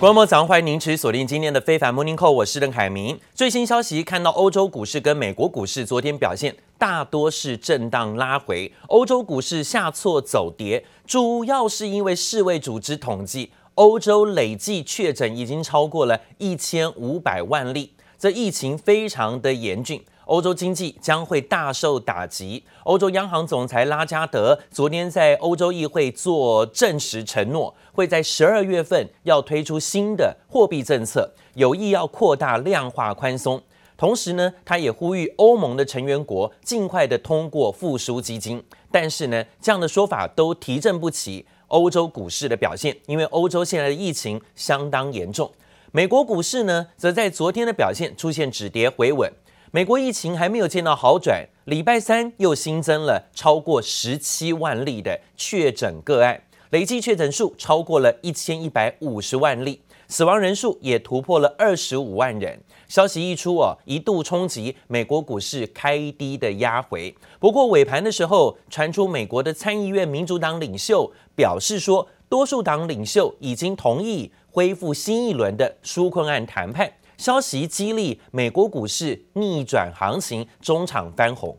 观众朋友，欢迎您持续锁定今天的非凡 Morning Call，我是邓凯明。最新消息看到欧洲股市跟美国股市昨天表现大多是震荡拉回，欧洲股市下挫走跌，主要是因为世卫组织统计，欧洲累计确诊已经超过了一千五百万例，这疫情非常的严峻。欧洲经济将会大受打击。欧洲央行总裁拉加德昨天在欧洲议会做证实承诺，会在十二月份要推出新的货币政策，有意要扩大量化宽松。同时呢，他也呼吁欧盟的成员国尽快的通过复苏基金。但是呢，这样的说法都提振不起欧洲股市的表现，因为欧洲现在的疫情相当严重。美国股市呢，则在昨天的表现出现止跌回稳。美国疫情还没有见到好转，礼拜三又新增了超过十七万例的确诊个案，累计确诊数超过了一千一百五十万例，死亡人数也突破了二十五万人。消息一出哦，一度冲击美国股市开低的压回。不过尾盘的时候，传出美国的参议院民主党领袖表示说，多数党领袖已经同意恢复新一轮的纾困案谈判。消息激励美国股市逆转行情，中场翻红。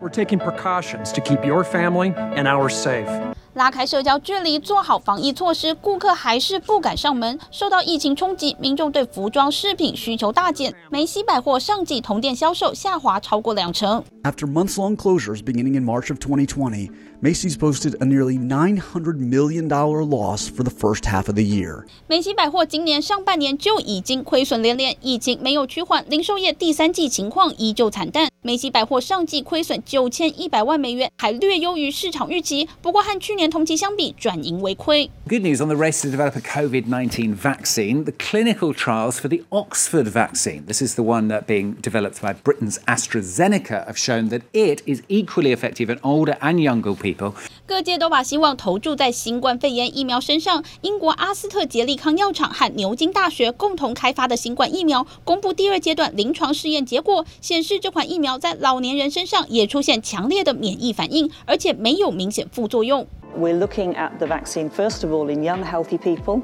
We're taking precautions to keep your family and ours safe. 拉开社交距离，做好防疫措施，顾客还是不敢上门。受到疫情冲击，民众对服装饰品需求大减。梅西百货上季同店销售下滑超过两成。After months-long closures beginning in March of 2020, Macy's posted a nearly $900 million loss for the first half of the year. 梅西百货今年上半年就已经亏损连连，疫情没有趋缓，零售业第三季情况依旧惨淡。梅西百货上季亏损九千一百万美元，还略优于市场预期。不过和去年同期相比，转盈为亏。Good news on the race to develop a COVID-19 vaccine. The clinical trials for the Oxford vaccine, this is the one that being developed by Britain's AstraZeneca, have shown that it is equally effective in older and younger people. 各界都把希望投注在新冠肺炎疫苗身上。英国阿斯特捷利康药厂和牛津大学共同开发的新冠疫苗公布第二阶段临床试验结果，显示这款疫苗在老年人身上也出现强烈的免疫反应，而且没有明显副作用。We're looking at the vaccine first of all in young healthy people.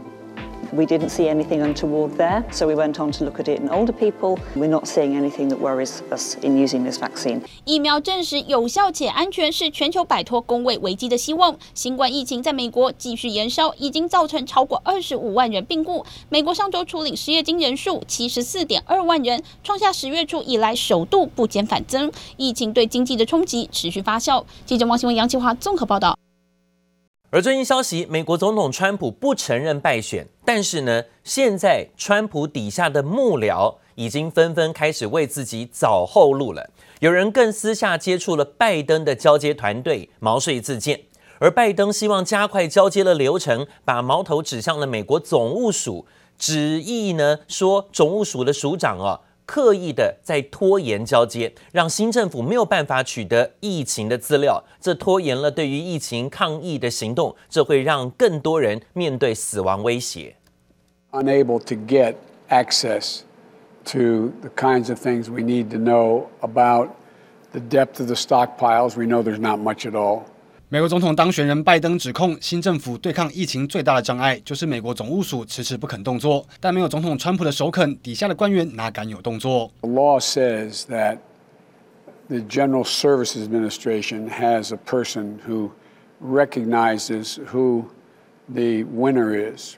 We didn't see anything untoward there, so we went on to look at it in older people. We're not seeing anything that worries us in using this vaccine. 疫苗证实有效且安全，是全球摆脱公卫危机的希望。新冠疫情在美国继续延烧，已经造成超过二十五万人病故。美国上周初领失业金人数七十四点二万人，创下十月初以来首度不减反增。疫情对经济的冲击持续发酵。记者王新文、杨启华综合报道。而最新消息，美国总统川普不承认败选，但是呢，现在川普底下的幕僚已经纷纷开始为自己找后路了。有人更私下接触了拜登的交接团队，毛遂自荐。而拜登希望加快交接的流程，把矛头指向了美国总务署，旨意呢说总务署的署长啊。刻意的在拖延交接，让新政府没有办法取得疫情的资料，这拖延了对于疫情抗疫的行动，这会让更多人面对死亡威胁。Unable to get access to the kinds of things we need to know about the depth of the stockpiles. We know there's not much at all. 美国总统当选人拜登指控新政府对抗疫情最大的障碍就是美国总务署迟迟不肯动作，但没有总统川普的首肯，底下的官员哪敢有动作？The law says that the General Services Administration has a person who recognizes who the winner is,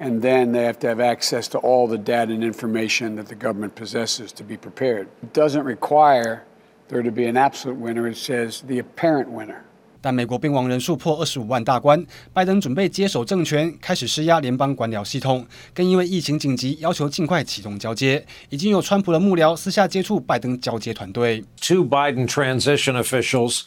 and then they have to have access to all the data and information that the government possesses to be prepared. It doesn't require there to be an absolute winner. It says the apparent winner. 但美国病亡人数破二十五万大关，拜登准备接手政权，开始施压联邦官僚系统，更因为疫情紧急，要求尽快启动交接。已经有川普的幕僚私下接触拜登交接团队。Two Biden transition officials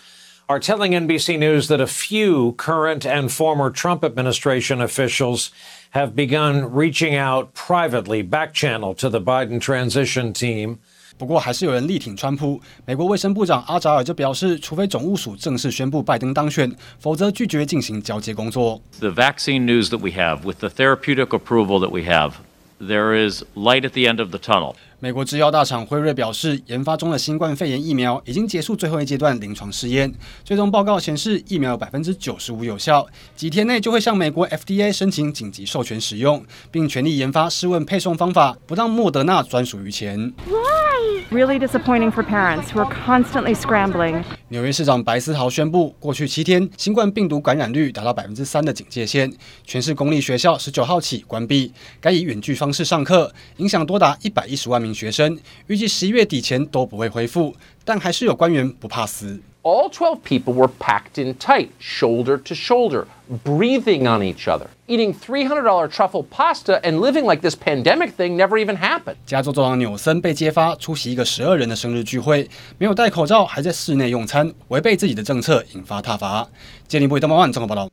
are telling NBC News that a few current and former Trump administration officials have begun reaching out privately, back channel to the Biden transition team. 不过，还是有人力挺川普。美国卫生部长阿扎尔就表示，除非总务署正式宣布拜登当选，否则拒绝进行交接工作。The vaccine news that we have, with the therapeutic approval that we have, there is light at the end of the tunnel. 美国制药大厂辉瑞表示，研发中的新冠肺炎疫苗已经结束最后一阶段临床试验，最终报告显示疫苗有百分之九十五有效，几天内就会向美国 FDA 申请紧急授权使用，并全力研发试问配送方法，不让莫德纳专属于前。Really disappointing for parents who are constantly scrambling. 纽约市长白思豪宣布，过去七天新冠病毒感染率达到百分之三的警戒线，全市公立学校十九号起关闭，改以远距方式上课，影响多达一百一十万名学生，预计十一月底前都不会恢复，但还是有官员不怕死。All 12 people were packed in tight, shoulder to shoulder, breathing on each other, eating $300 truffle pasta and living like this pandemic thing never even happened. 加州州长纽森被揭发出席一个十二人的生日聚会，没有戴口罩，还在室内用餐，违背自己的政策，引发挞伐。杰尼布伊东方综合报道。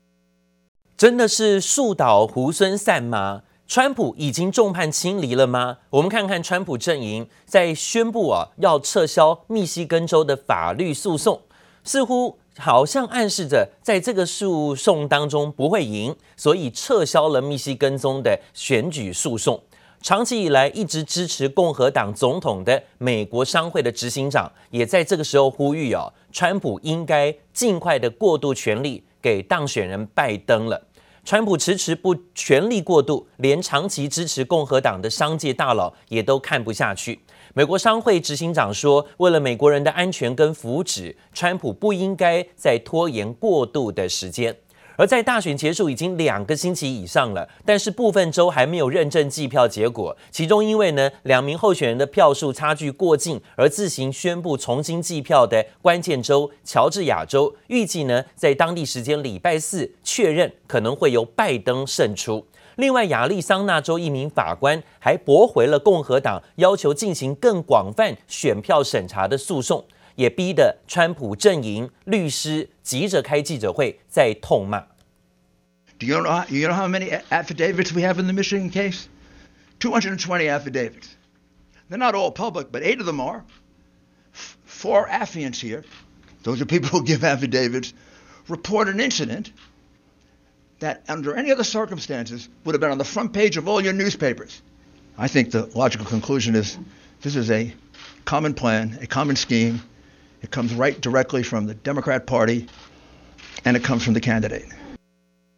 真的是树倒猢狲散吗？川普已经众叛亲离了吗？我们看看川普阵营在宣布啊，要撤销密西根州的法律诉讼。似乎好像暗示着，在这个诉讼当中不会赢，所以撤销了密西根州的选举诉讼。长期以来一直支持共和党总统的美国商会的执行长，也在这个时候呼吁哦，川普应该尽快的过渡权力给当选人拜登了。川普迟迟不权力过渡，连长期支持共和党的商界大佬也都看不下去。美国商会执行长说：“为了美国人的安全跟福祉，川普不应该再拖延过渡的时间。”而在大选结束已经两个星期以上了，但是部分州还没有认证计票结果。其中因为呢两名候选人的票数差距过近，而自行宣布重新计票的关键州乔治亚州，预计呢在当地时间礼拜四确认可能会由拜登胜出。另外，亚利桑那州一名法官还驳回了共和党要求进行更广泛选票审查的诉讼，也逼得川普阵营律师急着开记者会，在痛骂。Do you know, you know how many affidavits we have in the Michigan case? 220 affidavits. They're not all public, but eight of them are. Four affiants here, those are people who give affidavits, report an incident. That under any other circumstances would have been on the front page of all your newspapers. I think the logical conclusion is this is a common plan, a common scheme. It comes right directly from the Democrat Party, and it comes from the candidate.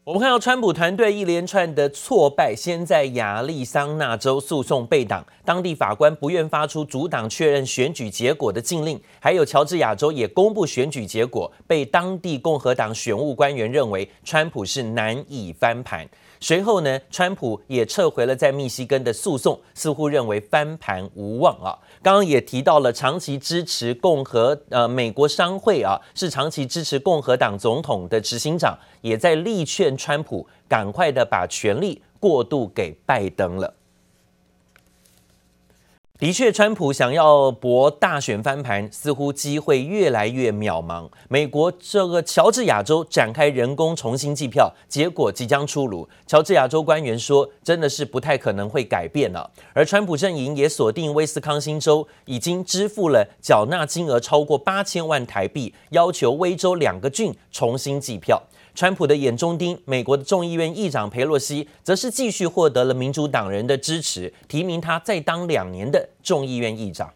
我们看到川普团队一连串的挫败，先在亚利桑那州诉讼被挡，当地法官不愿发出阻挡确认选举结果的禁令；还有乔治亚州也公布选举结果，被当地共和党选务官员认为川普是难以翻盘。随后呢，川普也撤回了在密西根的诉讼，似乎认为翻盘无望啊。刚刚也提到了长期支持共和呃美国商会啊，是长期支持共和党总统的执行长，也在力劝川普赶快的把权力过渡给拜登了。的确，川普想要博大选翻盘，似乎机会越来越渺茫。美国这个乔治亚州展开人工重新计票，结果即将出炉。乔治亚州官员说，真的是不太可能会改变了。而川普阵营也锁定威斯康星州，已经支付了缴纳金额超过八千万台币，要求威州两个郡重新计票。川普的眼中钉，美国的众议院议长佩洛西，则是继续获得了民主党人的支持，提名他再当两年的众议院议长。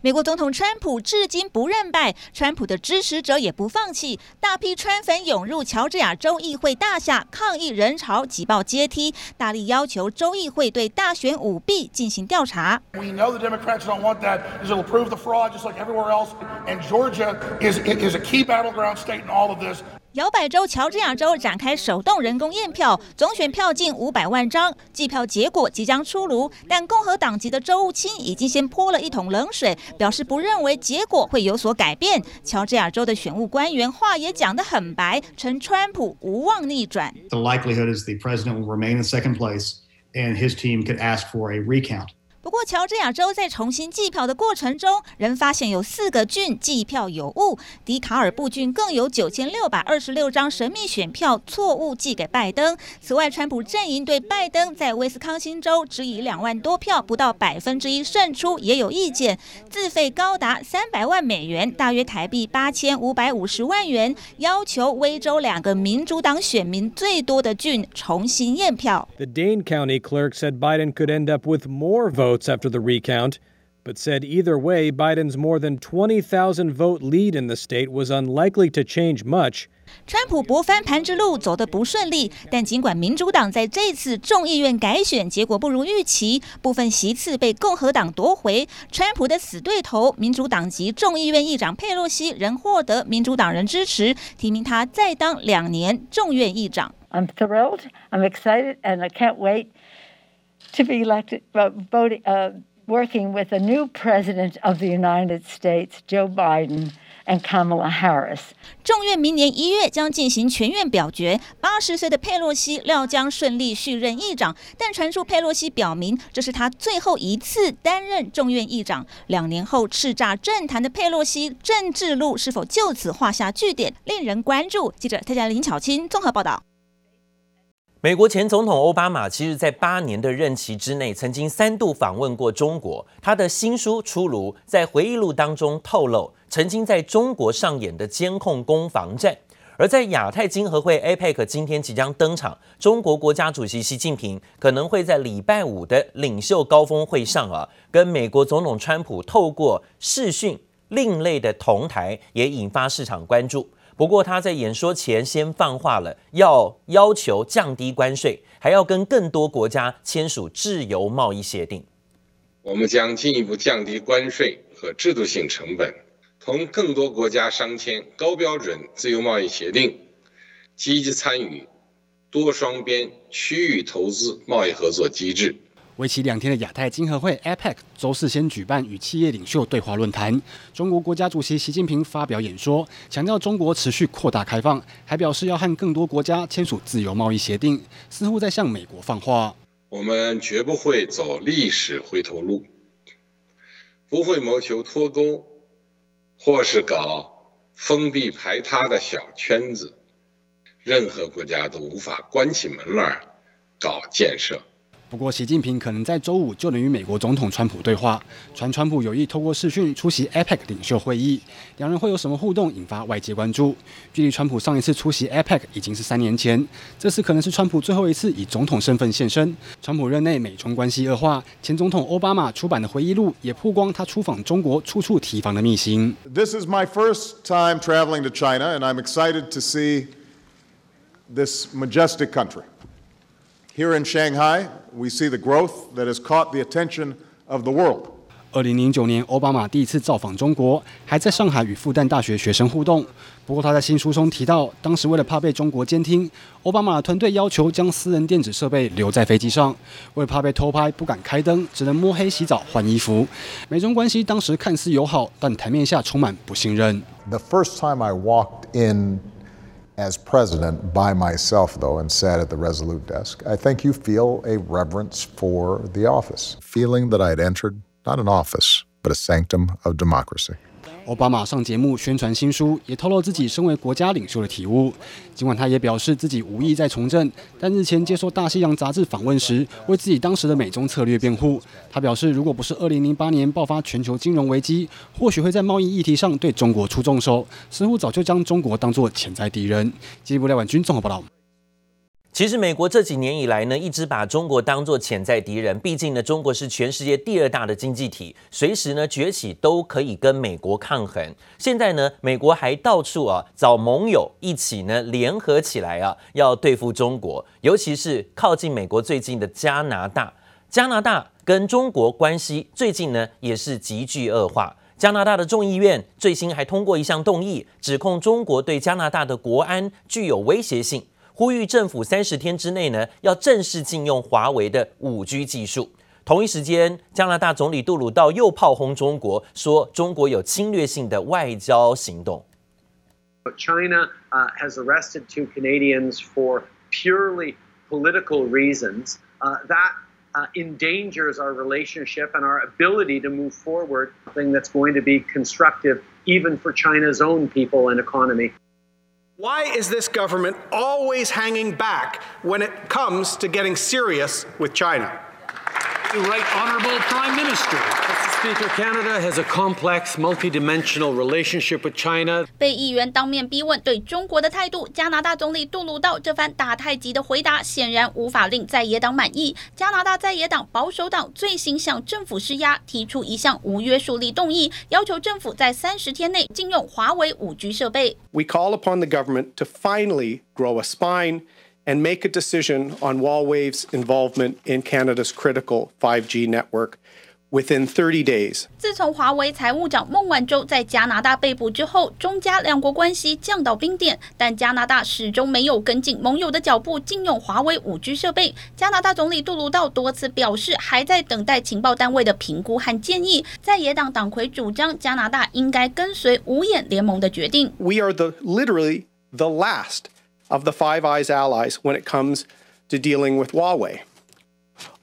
美国总统川普至今不认败，川普的支持者也不放弃，大批川粉涌入乔治亚州议会大厦，抗议人潮挤爆阶梯，大力要求州议会对大选舞弊进行调查。We know the Democrats don't want that, because it will prove the fraud just like everywhere else, and Georgia is is a key battleground state in all of this. 摇摆州乔治亚州展开手动人工验票，总选票近五百万张，计票结果即将出炉。但共和党籍的州务卿已经先泼了一桶冷水，表示不认为结果会有所改变。乔治亚州的选务官员话也讲得很白，称川普无望逆转。The likelihood is the president will remain in second place, and his team could ask for a recount. 不过，乔治亚州在重新计票的过程中，仍发现有四个郡计票有误。迪卡尔布郡更有九千六百二十六张神秘选票错误寄给拜登。此外，川普阵营对拜登在威斯康星州只以两万多票不到百分之一胜出也有意见，自费高达三百万美元，大约台币八千五百五十万元，要求威州两个民主党选民最多的郡重新验票。The Dane County clerk said Biden could end up with more votes votes after the recount, but said either way, Biden's more than 20,000 vote lead in the state was unlikely to change much. 川普博翻盘之路走得不顺利，但尽管民主党在这次众议院改选结果不如预期，部分席次被共和党夺回，川普的死对头民主党籍众议院议长佩洛西仍获得民主党人支持，提名他再当两年众院议长。I'm thrilled, I'm excited, and I can't wait To be elected, voting, uh, working with a new president of the United States, Joe Biden. And Kamala Harris. 众院明年一月将进行全院表决，八十岁的佩洛西料将顺利续任议长，但传出佩洛西表明这是他最后一次担任众院议长。两年后叱咤政坛的佩洛西政治路是否就此画下句点，令人关注。记者特加林巧清综合报道。美国前总统奥巴马其实，在八年的任期之内，曾经三度访问过中国。他的新书出炉，在回忆录当中透露，曾经在中国上演的监控攻防战。而在亚太经合会 APEC 今天即将登场，中国国家主席习近平可能会在礼拜五的领袖高峰会上啊，跟美国总统川普透过视讯另类的同台，也引发市场关注。不过他在演说前先放话了，要要求降低关税，还要跟更多国家签署自由贸易协定。我们将进一步降低关税和制度性成本，同更多国家商签高标准自由贸易协定，积极参与多双边区域投资贸易合作机制。为期两天的亚太经合会 （APEC） 周四先举办与企业领袖对话论坛。中国国家主席习近平发表演说，强调中国持续扩大开放，还表示要和更多国家签署自由贸易协定，似乎在向美国放话。我们绝不会走历史回头路，不会谋求脱钩，或是搞封闭排他的小圈子。任何国家都无法关起门来搞建设。不过，习近平可能在周五就能与美国总统川普对话。传川普有意透过视讯出席 APEC 领袖会议，两人会有什么互动，引发外界关注。距离川普上一次出席 APEC 已经是三年前，这次可能是川普最后一次以总统身份现身。川普任内美中关系恶化，前总统奥巴马出版的回忆录也曝光他出访中国处处提防的秘辛。This is my first time traveling to China, and I'm excited to see this majestic country. Here in Shanghai, we see the growth that has caught the attention of the world. 二零零九年，奥巴马第一次造访中国，还在上海与复旦大学学生互动。不过，他在新书中提到，当时为了怕被中国监听，奥巴马的团队要求将私人电子设备留在飞机上。为了怕被偷拍，不敢开灯，只能摸黑洗澡换衣服。美中关系当时看似友好，但台面下充满不信任。The first time I walked in. As president by myself, though, and sat at the Resolute desk, I think you feel a reverence for the office, feeling that I had entered not an office, but a sanctum of democracy. 奥巴马上节目宣传新书，也透露自己身为国家领袖的体悟。尽管他也表示自己无意再从政，但日前接受《大西洋》杂志访问时，为自己当时的美中策略辩护。他表示，如果不是2008年爆发全球金融危机，或许会在贸易议题上对中国出重手，似乎早就将中国当作潜在敌人。进一步廖婉君综合报道。其实，美国这几年以来呢，一直把中国当作潜在敌人。毕竟呢，中国是全世界第二大的经济体，随时呢崛起都可以跟美国抗衡。现在呢，美国还到处啊找盟友，一起呢联合起来啊，要对付中国。尤其是靠近美国最近的加拿大，加拿大跟中国关系最近呢也是急剧恶化。加拿大的众议院最新还通过一项动议，指控中国对加拿大的国安具有威胁性。呼吁政府三十天之内呢，要正式禁用华为的五 G 技术。同一时间，加拿大总理杜鲁道又炮轰中国，说中国有侵略性的外交行动。China has arrested two Canadians for purely political reasons. That endangers our relationship and our ability to move forward. Thing that's going to be constructive even for China's own people and economy. Why is this government always hanging back when it comes to getting serious with China? The right honorable Prime Minister. Speaker, Canada has a complex, multidimensional relationship with China. 被议员当面逼问对中国的态度，加拿大总理杜鲁道这番打太极的回答显然无法令在野党满意。加拿大在野党保守党最新向政府施压，提出一项无约束力动议，要求政府在三十天内禁用华为五 G 设备。We call upon the government to finally grow a spine and make a decision on Huawei's involvement in Canada's critical 5G network. Within 30 days. 自从华为财务长孟晚舟在加拿大被捕之后，中加两国关系降到冰点。但加拿大始终没有跟进盟友的脚步，禁用华为 5G 设备。加拿大总理杜鲁道多次表示，还在等待情报单位的评估和建议。在野党党魁主张，加拿大应该跟随五眼联盟的决定。We are the literally the last of the Five Eyes allies when it comes to dealing with Huawei.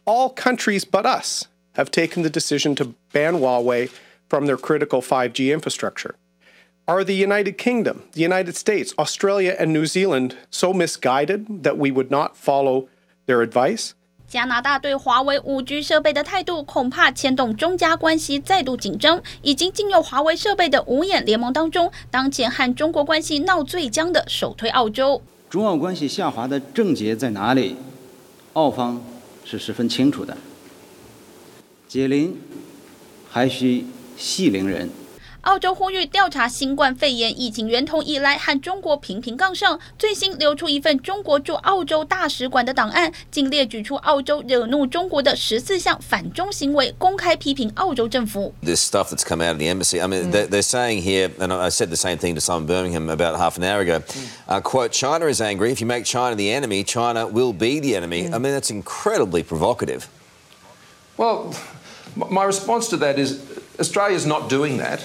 All countries but us. have taken the decision to ban Huawei from their critical 5G infrastructure. Are the United Kingdom, the United States, Australia, and New Zealand so misguided that we would not follow their advice? 加拿大对华为 5G 设备的态度，恐怕牵动中加关系再度紧张。已经禁用华为设备的五眼联盟当中，当前和中国关系闹最僵的首推澳洲。中澳关系下滑的症结在哪里？澳方是十分清楚的。 解铃还需系铃人。澳洲呼吁调查新冠肺炎疫情源头以来，和中国频频杠上。最新流出一份中国驻澳洲大使馆的档案，竟列举出澳洲惹怒中国的十四项反中行为，公开批评澳洲政府。This stuff that's come out of the embassy. I mean, they're, they're saying here, and I said the same thing to Simon Birmingham about half an hour ago. Uh, quote: China is angry. If you make China the enemy, China will be the enemy. I mean, that's incredibly provocative. Well. My response to that is Australia is not doing that,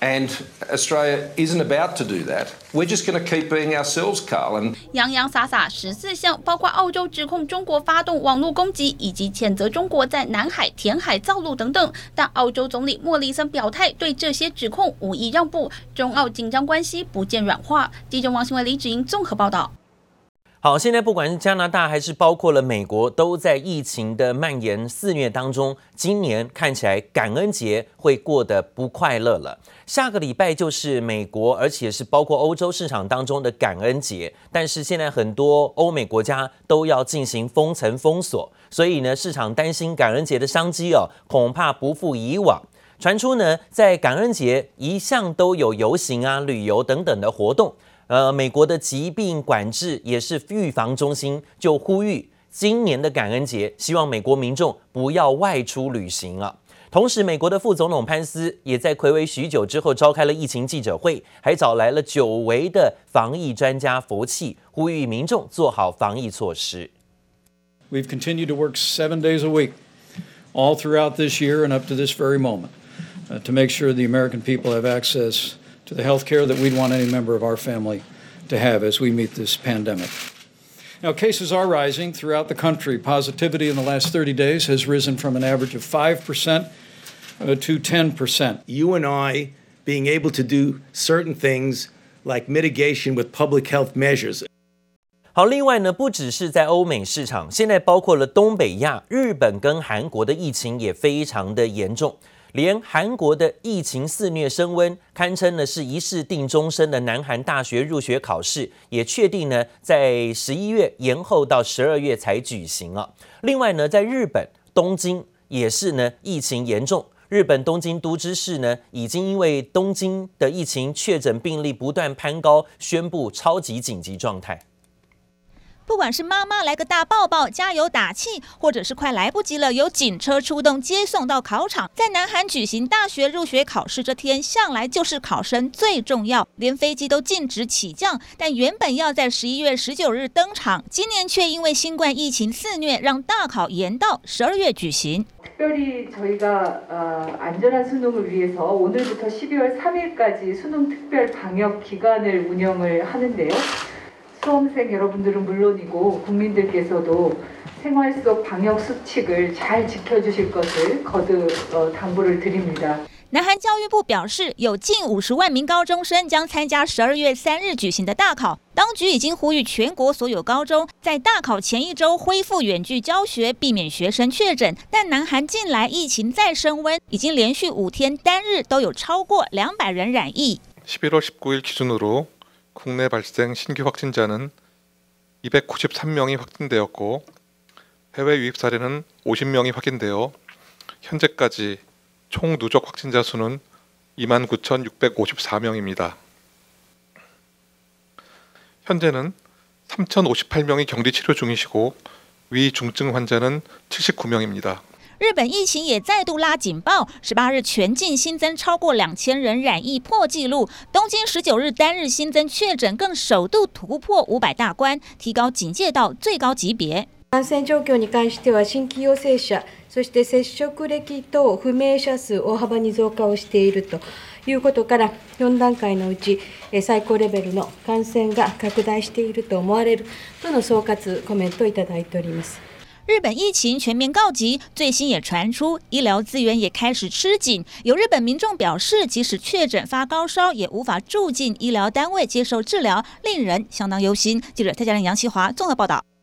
and Australia isn't about to do that. We're just going to keep being ourselves, Carl. And 洋洋洒洒十四项，包括澳洲指控中国发动网络攻击，以及谴责中国在南海填海造陆等等。但澳洲总理莫里森表态，对这些指控无意让步，中澳紧张关系不见软化。记者王新伟、李芷莹综合报道。好，现在不管是加拿大还是包括了美国，都在疫情的蔓延肆虐当中。今年看起来感恩节会过得不快乐了。下个礼拜就是美国，而且是包括欧洲市场当中的感恩节。但是现在很多欧美国家都要进行封城封锁，所以呢，市场担心感恩节的商机哦，恐怕不复以往。传出呢，在感恩节一向都有游行啊、旅游等等的活动。呃，美国的疾病管制也是预防中心就呼吁，今年的感恩节，希望美国民众不要外出旅行啊。同时，美国的副总统潘斯也在睽违许久之后召开了疫情记者会，还找来了久违的防疫专家佛气，呼吁民众做好防疫措施。We've continued to work seven days a week, all throughout this year and up to this very moment, to make sure the American people have access. to the health care that we'd want any member of our family to have as we meet this pandemic. Now, cases are rising throughout the country. Positivity in the last 30 days has risen from an average of 5% to 10%. You and I being able to do certain things like mitigation with public health measures. 好，另外呢，不只是在欧美市场，现在包括了东北亚、日本跟韩国的疫情也非常的严重。 连韩国的疫情肆虐升温，堪称呢是一试定终身的南韩大学入学考试，也确定呢在十一月延后到十二月才举行啊。另外呢，在日本东京也是呢疫情严重，日本东京都知事呢已经因为东京的疫情确诊病例不断攀高，宣布超级紧急状态。不管是妈妈来个大抱抱、加油打气，或者是快来不及了，有警车出动接送到考场。在南韩举行大学入学考试这天，向来就是考生最重要，连飞机都禁止起降。但原本要在十一月十九日登场，今年却因为新冠疫情肆虐，让大考延到十二月举行。特别저희가어안전한수능을위해서오늘부터십이월삼일까지수능특별방역기간을운영을하는데요 수험생 여러분들은 물론이고 국민들께서도 생활 속 방역 수칙을 잘 지켜주실 것을 거듭 당부를 드립니다. 南韩教育部表示，有近五十万名高中生将参加十二月三日举行的大考。当局已经呼吁全国所有高中在大考前一周恢复远距教学，避免学生确诊。但南韩近来疫情再升温，已经连续五天单日都有超过两百人染疫。11월 19일 기준으로 국내 발생 신규 확진자는 293명이 확진되었고 해외 유입 사례는 50명이 확인되어 현재까지 총 누적 확진자 수는 29,654명입니다. 현재는 3,058명이 격리 치료 중이시고 위중증 환자는 79명입니다. 日本疫情也再度拉警报，十八日全境新增超过两千人染疫破纪录，东京十九日单日新增确诊更首度突破五百大关，提高警戒到最高级别。感染状况に关しては新规阳性者そして接触歴等不明者数大幅に増加をしているということから4段阶のうち最高レベルの感染が拡大していると思われるとの総括コメントをいただいております。 日本疫情全面告急，最新也传出医疗资源也开始吃紧。有日本民众表示，即使确诊发高烧，也无法住进医疗单位接受治疗，令人相当忧心。记者蔡佳玲、杨希华综合报道。